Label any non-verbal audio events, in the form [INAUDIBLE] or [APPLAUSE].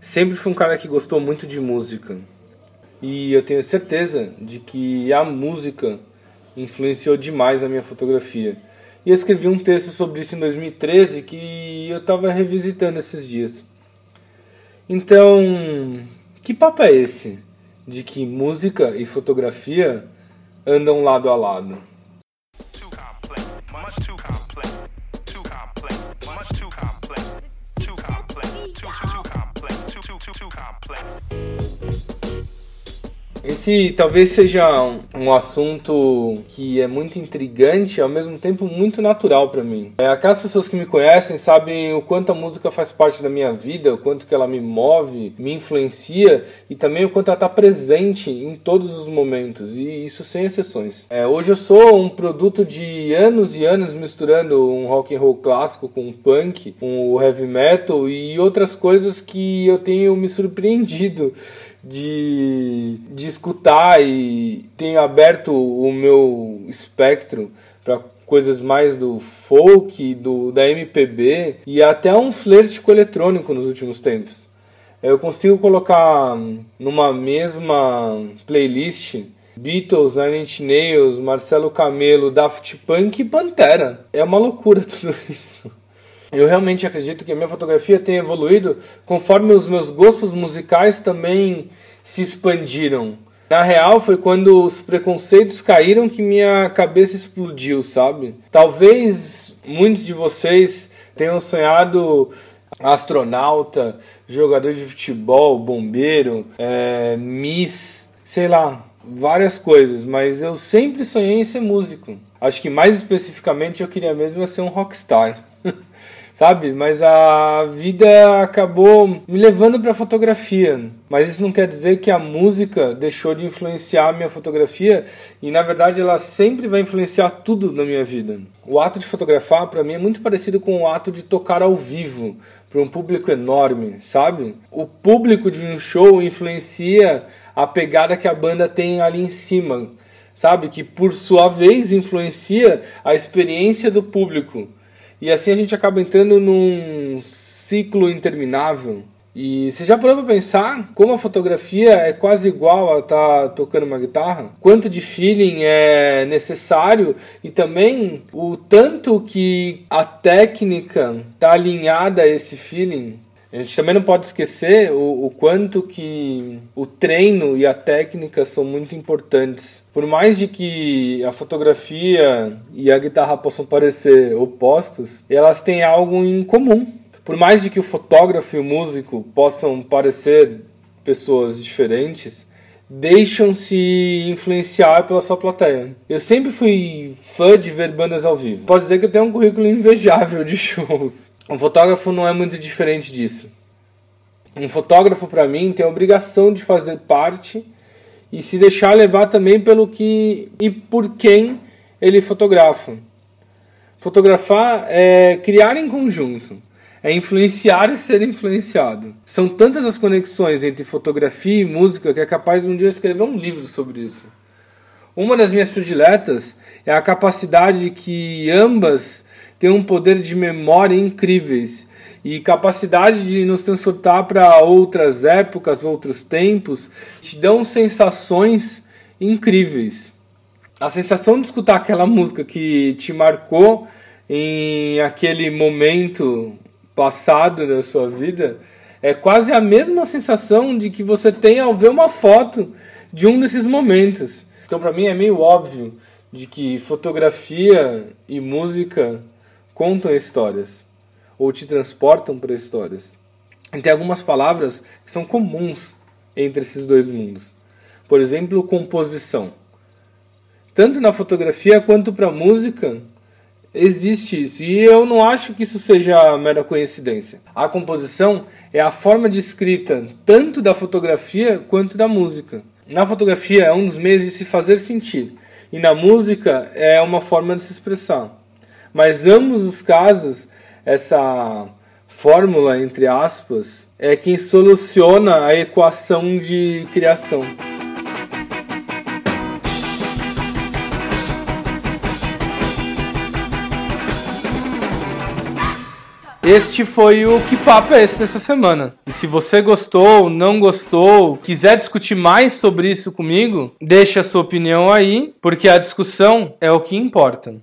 Sempre fui um cara que gostou muito de música. E eu tenho certeza de que a música influenciou demais a minha fotografia. E eu escrevi um texto sobre isso em 2013 que eu estava revisitando esses dias. Então, que papo é esse de que música e fotografia andam lado a lado? Esse talvez seja um, um, assunto que é muito intrigante e ao mesmo tempo muito natural para mim. É, aquelas pessoas que me conhecem sabem o quanto a música faz parte da minha vida, o quanto que ela me move, me influencia e também o quanto ela está presente em todos os momentos e isso sem exceções. É, hoje eu sou um produto de anos e anos misturando um rock and roll clássico com um punk, com o heavy metal e outras coisas que eu tenho me surpreendido de, de escutar e tenho aberto o meu espectro para coisas mais do folk, do, da MPB e até um flerte com eletrônico nos últimos tempos. Eu consigo colocar numa mesma playlist Beatles, Nine Inch Nails, Marcelo Camelo, Daft Punk e Pantera. É uma loucura [LAUGHS] tudo isso. Eu realmente acredito que a minha fotografia tem evoluído conforme os meus gostos musicais também se expandiram. Na real, foi quando os preconceitos caíram que minha cabeça explodiu, sabe? Talvez muitos de vocês tenham sonhado astronauta, jogador de futebol, bombeiro, é, miss, sei lá, várias coisas, mas eu sempre sonhei em ser músico. Acho que mais especificamente eu queria mesmo ser um rockstar. [LAUGHS] sabe? Mas a vida acabou me levando para fotografia. Mas isso não quer dizer que a música deixou de influenciar a minha fotografia e na verdade ela sempre vai influenciar tudo na minha vida. O ato de fotografar para mim é muito parecido com o ato de tocar ao vivo para um público enorme, sabe? O público de um show influencia a pegada que a banda tem ali em cima, sabe? Que por sua vez influencia a experiência do público. E assim a gente acaba entrando num ciclo interminável. E você já parou para pensar como a fotografia é quase igual a estar tá tocando uma guitarra? Quanto de feeling é necessário e também o tanto que a técnica está alinhada a esse feeling a gente também não pode esquecer o, o, quanto que o treino e a técnica são muito importantes. Por mais de que a fotografia e a guitarra possam parecer opostos, elas têm algo em comum. Por mais de que o fotógrafo e o músico possam parecer pessoas diferentes, deixam-se influenciar pela sua plateia. Eu sempre fui fã de ver bandas ao vivo. Pode dizer que eu tenho um currículo invejável de [LAUGHS] shows. Um fotógrafo não é muito diferente disso. Um fotógrafo, para mim, tem a obrigação de fazer parte e se deixar levar também pelo que e por quem ele fotografa. Fotografar é criar em conjunto, é influenciar e ser influenciado. São tantas as conexões entre fotografia e música que é capaz de um dia escrever um livro sobre isso. Uma das minhas prediletas é a capacidade que ambas tem um poder de memória incríveis e capacidade de nos transportar para outras épocas, outros tempos, te dão sensações incríveis. A sensação de escutar aquela música que te marcou em aquele momento passado da sua vida é quase a mesma sensação de que você tem ao ver uma foto de um desses momentos. Então, para mim, é meio óbvio de que fotografia e música contam histórias ou te transportam para histórias. E tem algumas palavras que são comuns entre esses dois mundos. Por exemplo, composição. Tanto na fotografia quanto para música existe isso. E eu não acho que isso seja mera coincidência. A composição é a forma de escrita tanto da fotografia quanto da música. Na fotografia é um dos meios de se fazer sentir, e na música é uma forma de se expressar. Mas ambos os casos, essa fórmula, entre aspas, é quem soluciona a equação de criação. Este foi o Que Papo é esse dessa semana. E se você gostou, não gostou, quiser discutir mais sobre isso comigo, deixe a sua opinião aí, porque a discussão é o que importa.